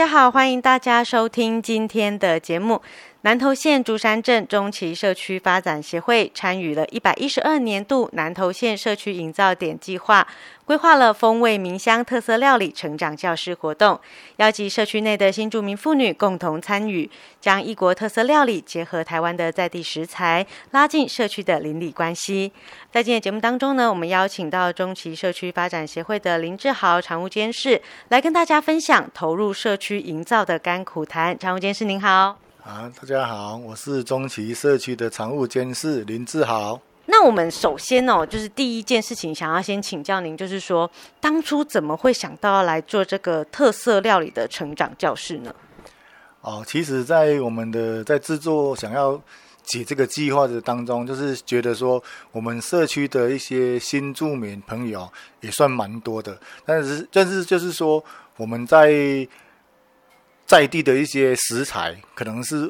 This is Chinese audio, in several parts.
大家好，欢迎大家收听今天的节目。南投县竹山镇中旗社区发展协会参与了一百一十二年度南投县社区营造点计划，规划了风味民香特色料理成长教室活动，邀集社区内的新住民妇女共同参与，将异国特色料理结合台湾的在地食材，拉近社区的邻里关系。在今天节目当中呢，我们邀请到中期社区发展协会的林志豪常务监事来跟大家分享投入社区营造的甘苦谈。常务监事您好。啊，大家好，我是中旗社区的常务监事林志豪。那我们首先哦，就是第一件事情，想要先请教您，就是说当初怎么会想到要来做这个特色料理的成长教室呢？哦，其实，在我们的在制作想要解这个计划的当中，就是觉得说，我们社区的一些新住民朋友也算蛮多的，但是但是就是说我们在。在地的一些食材，可能是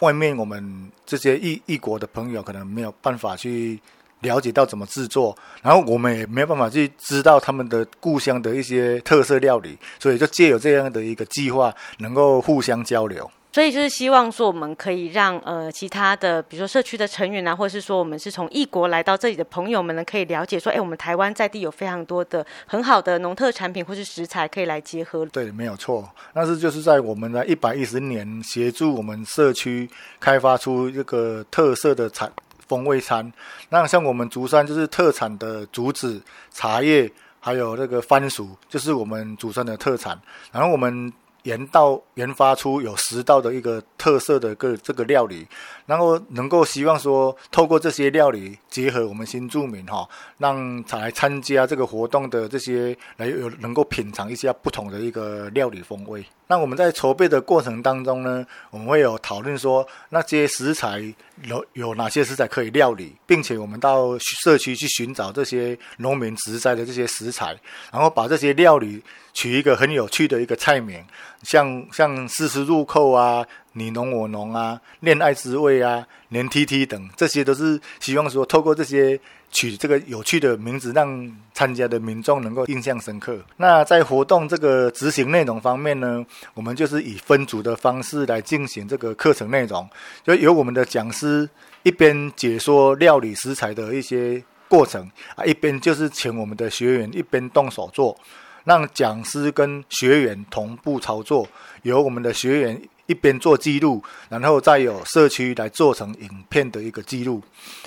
外面我们这些异异国的朋友可能没有办法去了解到怎么制作，然后我们也没有办法去知道他们的故乡的一些特色料理，所以就借有这样的一个计划，能够互相交流。所以就是希望说，我们可以让呃其他的，比如说社区的成员啊，或者是说我们是从异国来到这里的朋友们呢，可以了解说，哎，我们台湾在地有非常多的很好的农特产品或是食材可以来结合。对，没有错。但是就是在我们的一百一十年，协助我们社区开发出这个特色的产风味餐。那像我们竹山就是特产的竹子、茶叶，还有那个番薯，就是我们竹山的特产。然后我们。研到研发出有食道的一个特色的个这个料理，然后能够希望说透过这些料理结合我们新住民哈，让来参加这个活动的这些来有能够品尝一下不同的一个料理风味。那我们在筹备的过程当中呢，我们会有讨论说那些食材有有哪些食材可以料理，并且我们到社区去寻找这些农民植栽的这些食材，然后把这些料理取一个很有趣的一个菜名，像像丝丝入扣啊。你侬我侬啊，恋爱滋味啊，黏 T T 等，这些都是希望说透过这些取这个有趣的名字，让参加的民众能够印象深刻。那在活动这个执行内容方面呢，我们就是以分组的方式来进行这个课程内容，就由我们的讲师一边解说料理食材的一些过程啊，一边就是请我们的学员一边动手做，让讲师跟学员同步操作，由我们的学员。一边做记录，然后再有社区来做成影片的一个记录。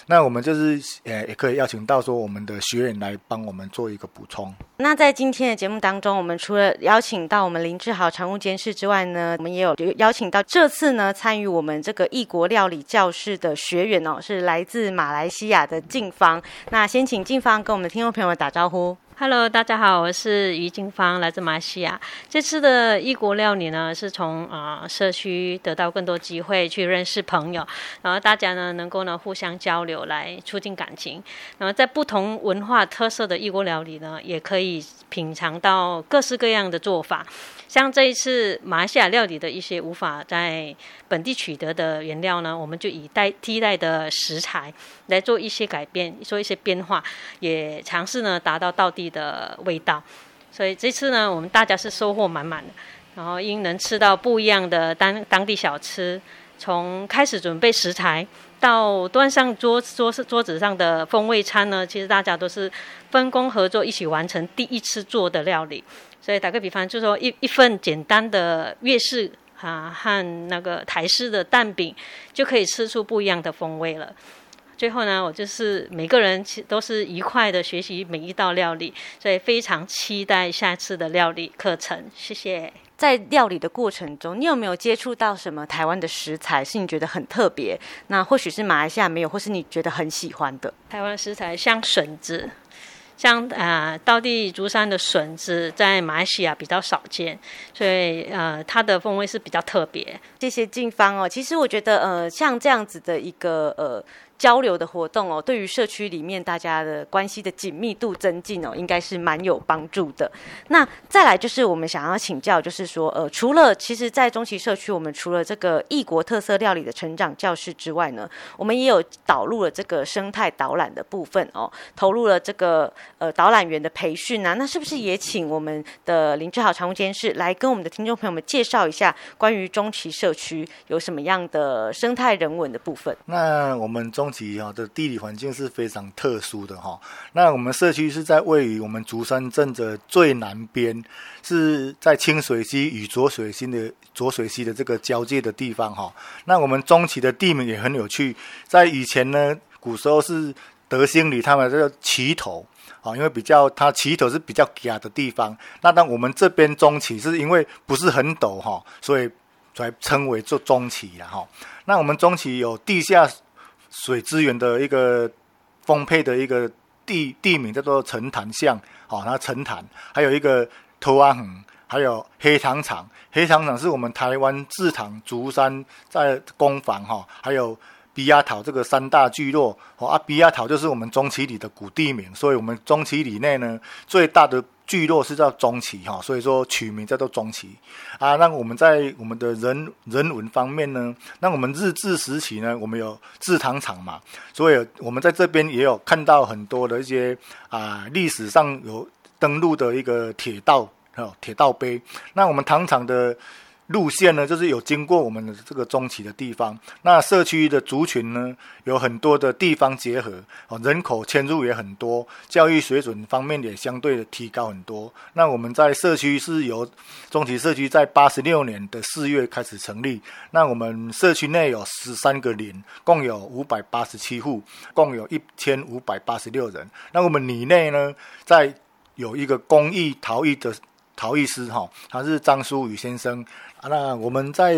那我们就是呃，也可以邀请到说我们的学员来帮我们做一个补充。那在今天的节目当中，我们除了邀请到我们林志豪常务监事之外呢，我们也有邀请到这次呢参与我们这个异国料理教室的学员哦，是来自马来西亚的静芳。那先请静芳跟我们的听众朋友们打招呼。Hello，大家好，我是于静芳，来自马来西亚。这次的异国料理呢，是从啊、社区得到更多机会去认识朋友，然后大家呢能够呢互相交流，来促进感情。然后在不同文化特色的异国料理呢，也可以品尝到各式各样的做法。像这一次马来西亚料理的一些无法在本地取得的原料呢，我们就以代替代的食材来做一些改变，做一些变化，也尝试呢达到道地的味道。所以这次呢，我们大家是收获满满的，然后因能吃到不一样的当当地小吃，从开始准备食材到端上桌桌桌子上的风味餐呢，其实大家都是分工合作，一起完成第一次做的料理。所以打个比方，就说一一份简单的粤式啊和那个台式的蛋饼，就可以吃出不一样的风味了。最后呢，我就是每个人其都是愉快的学习每一道料理，所以非常期待下次的料理课程。谢谢。在料理的过程中，你有没有接触到什么台湾的食材是你觉得很特别？那或许是马来西亚没有，或是你觉得很喜欢的？台湾食材像笋子。像啊，道地竹山的笋子在马来西亚比较少见，所以呃，它的风味是比较特别。谢谢静芳哦。其实我觉得呃，像这样子的一个呃。交流的活动哦，对于社区里面大家的关系的紧密度增进哦，应该是蛮有帮助的。那再来就是我们想要请教，就是说呃，除了其实，在中期社区，我们除了这个异国特色料理的成长教室之外呢，我们也有导入了这个生态导览的部分哦，投入了这个呃导览员的培训啊。那是不是也请我们的林志豪常务监事来跟我们的听众朋友们介绍一下关于中期社区有什么样的生态人文的部分？那我们中其哈的地理环境是非常特殊的哈。那我们社区是在位于我们竹山镇的最南边，是在清水溪与浊水溪的浊水溪的这个交界的地方哈。那我们中期的地名也很有趣，在以前呢，古时候是德兴里他们这个齐头啊，因为比较它齐头是比较夹的地方。那当我们这边中期是因为不是很陡哈，所以才称为做中期了哈。那我们中期有地下。水资源的一个丰沛的一个地地名叫做陈潭巷，好，那陈潭还有一个头阿横，还有黑糖厂，黑糖厂是我们台湾制糖竹山在工坊哈，还有比亚桃这个三大聚落，哦啊比亚桃就是我们中期里的古地名，所以我们中期里内呢最大的。聚落是叫中期哈，所以说取名叫做中期啊。那我们在我们的人人文方面呢，那我们日治时期呢，我们有制糖厂嘛，所以我们在这边也有看到很多的一些啊历史上有登陆的一个铁道哈，铁道碑。那我们糖厂的。路线呢，就是有经过我们的这个中期的地方。那社区的族群呢，有很多的地方结合，哦，人口迁入也很多，教育水准方面也相对的提高很多。那我们在社区是由中期社区在八十六年的四月开始成立。那我们社区内有十三个邻，共有五百八十七户，共有一千五百八十六人。那我们里内呢，在有一个公益陶艺的陶艺师哈，他是张书宇先生。那我们在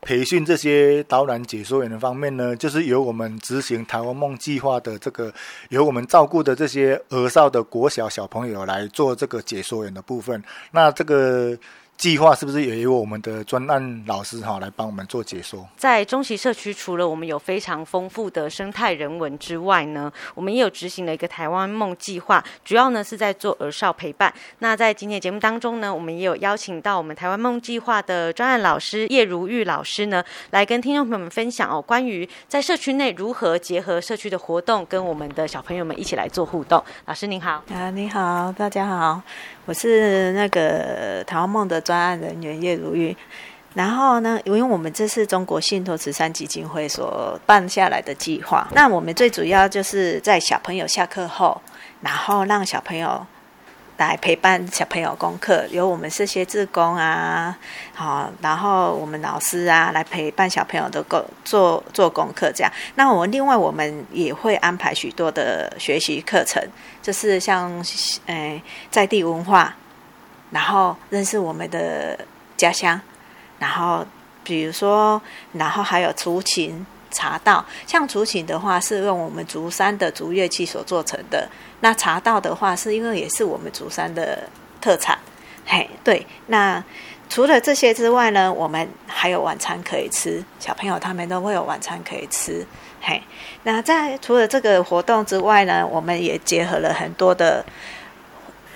培训这些导览解说员的方面呢，就是由我们执行台湾梦计划的这个，由我们照顾的这些俄少的国小小朋友来做这个解说员的部分。那这个。计划是不是也由我们的专案老师哈来帮我们做解说？在中旗社区，除了我们有非常丰富的生态人文之外呢，我们也有执行了一个台湾梦计划，主要呢是在做儿少陪伴。那在今天节目当中呢，我们也有邀请到我们台湾梦计划的专案老师叶如玉老师呢，来跟听众朋友们分享哦，关于在社区内如何结合社区的活动，跟我们的小朋友们一起来做互动。老师您好，啊，你好，大家好。我是那个台湾梦的专案人员叶如玉，然后呢，因为我们这是中国信托慈善基金会所办下来的计划，那我们最主要就是在小朋友下课后，然后让小朋友。来陪伴小朋友功课，由我们这些志工啊，好，然后我们老师啊来陪伴小朋友的做做做功课，这样。那我们另外我们也会安排许多的学习课程，就是像诶在地文化，然后认识我们的家乡，然后比如说，然后还有竹琴。茶道，像竹琴的话，是用我们竹山的竹乐器所做成的。那茶道的话，是因为也是我们竹山的特产。嘿，对。那除了这些之外呢，我们还有晚餐可以吃，小朋友他们都会有晚餐可以吃。嘿，那在除了这个活动之外呢，我们也结合了很多的，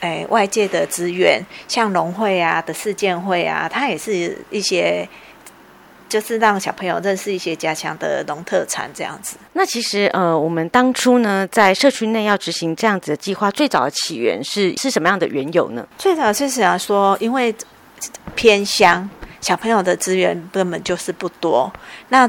诶，外界的资源，像农会啊的世建会啊，它也是一些。就是让小朋友认识一些家乡的农特产这样子。那其实呃，我们当初呢，在社区内要执行这样子的计划，最早的起源是是什么样的缘由呢？最早是想说，因为偏乡，小朋友的资源根本就是不多。那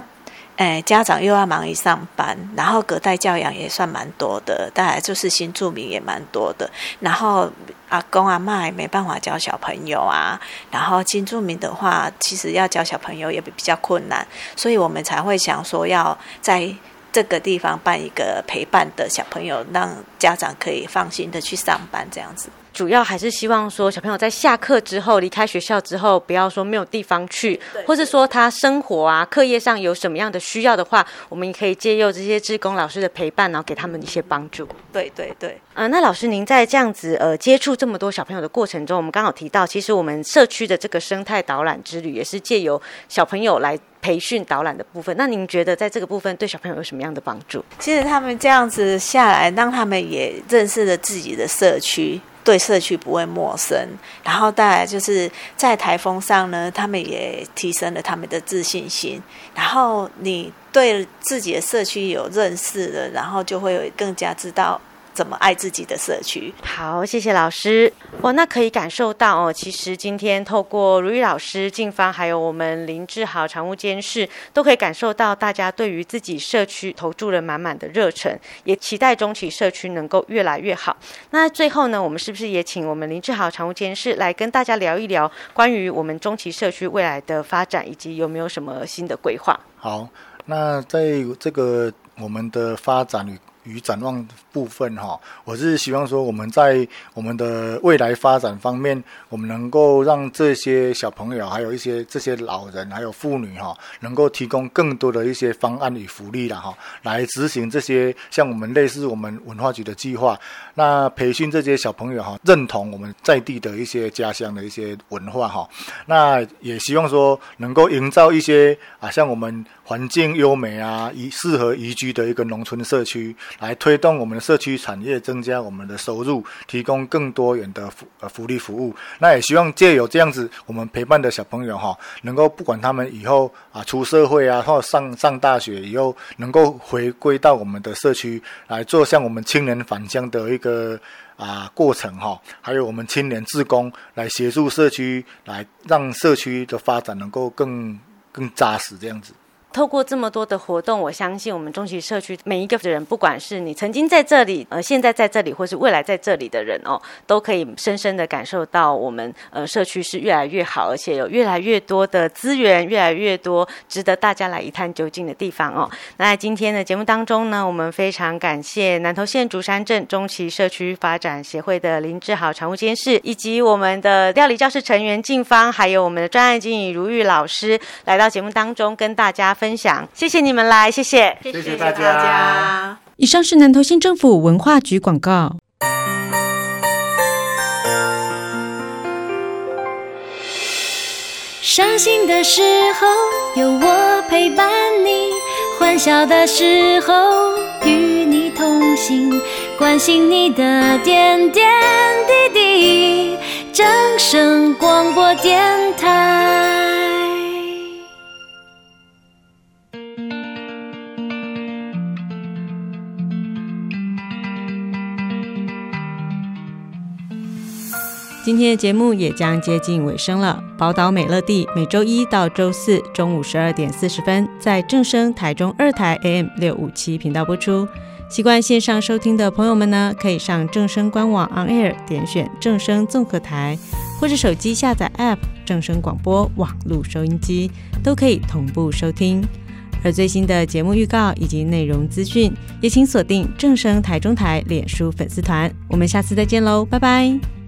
哎，家长又要忙于上班，然后隔代教养也算蛮多的，当然就是新住民也蛮多的。然后阿公阿嬷也没办法教小朋友啊。然后新住民的话，其实要教小朋友也比较困难，所以我们才会想说要在这个地方办一个陪伴的小朋友，让家长可以放心的去上班这样子。主要还是希望说，小朋友在下课之后离开学校之后，不要说没有地方去，或是说他生活啊、课业上有什么样的需要的话，我们也可以借由这些志工老师的陪伴，然后给他们一些帮助。对对对。嗯、呃，那老师您在这样子呃接触这么多小朋友的过程中，我们刚好提到，其实我们社区的这个生态导览之旅也是借由小朋友来。培训导览的部分，那您觉得在这个部分对小朋友有什么样的帮助？其实他们这样子下来，让他们也认识了自己的社区，对社区不会陌生。然后再来就是在台风上呢，他们也提升了他们的自信心。然后你对自己的社区有认识了，然后就会更加知道。怎么爱自己的社区？好，谢谢老师。哦，那可以感受到哦，其实今天透过如玉老师、静芳，还有我们林志豪常务监事，都可以感受到大家对于自己社区投注了满满的热忱，也期待中期社区能够越来越好。那最后呢，我们是不是也请我们林志豪常务监事来跟大家聊一聊关于我们中期社区未来的发展，以及有没有什么新的规划？好，那在这个我们的发展与。与展望部分哈，我是希望说我们在我们的未来发展方面，我们能够让这些小朋友，还有一些这些老人，还有妇女哈，能够提供更多的一些方案与福利了哈，来执行这些像我们类似我们文化局的计划，那培训这些小朋友哈，认同我们在地的一些家乡的一些文化哈，那也希望说能够营造一些啊，像我们环境优美啊，宜适合宜居的一个农村社区。来推动我们的社区产业，增加我们的收入，提供更多元的福呃福利服务。那也希望借由这样子，我们陪伴的小朋友哈，能够不管他们以后啊出社会啊，或上上大学以后，能够回归到我们的社区来做像我们青年返乡的一个啊过程哈。还有我们青年志工来协助社区，来让社区的发展能够更更扎实这样子。透过这么多的活动，我相信我们中期社区每一个人，不管是你曾经在这里，呃，现在在这里，或是未来在这里的人哦，都可以深深的感受到我们呃社区是越来越好，而且有越来越多的资源，越来越多值得大家来一探究竟的地方哦。那在今天的节目当中呢，我们非常感谢南投县竹山镇中期社区发展协会的林志豪常务监事，以及我们的料理教室成员静芳，还有我们的专案经理如玉老师来到节目当中跟大家分享，谢谢你们来，谢谢，谢谢大家。以上是南投县政府文化局广告。伤心的时候有我陪伴你，欢笑的时候与你同行，关心你的点点滴滴。正声广播电台。今天的节目也将接近尾声了。宝岛美乐地每周一到周四中午十二点四十分在正声台中二台 AM 六五七频道播出。习惯线上收听的朋友们呢，可以上正声官网 On Air 点选正声综合台，或者手机下载 App 正声广播网络收音机，都可以同步收听。而最新的节目预告以及内容资讯，也请锁定正声台中台脸书粉丝团。我们下次再见喽，拜拜。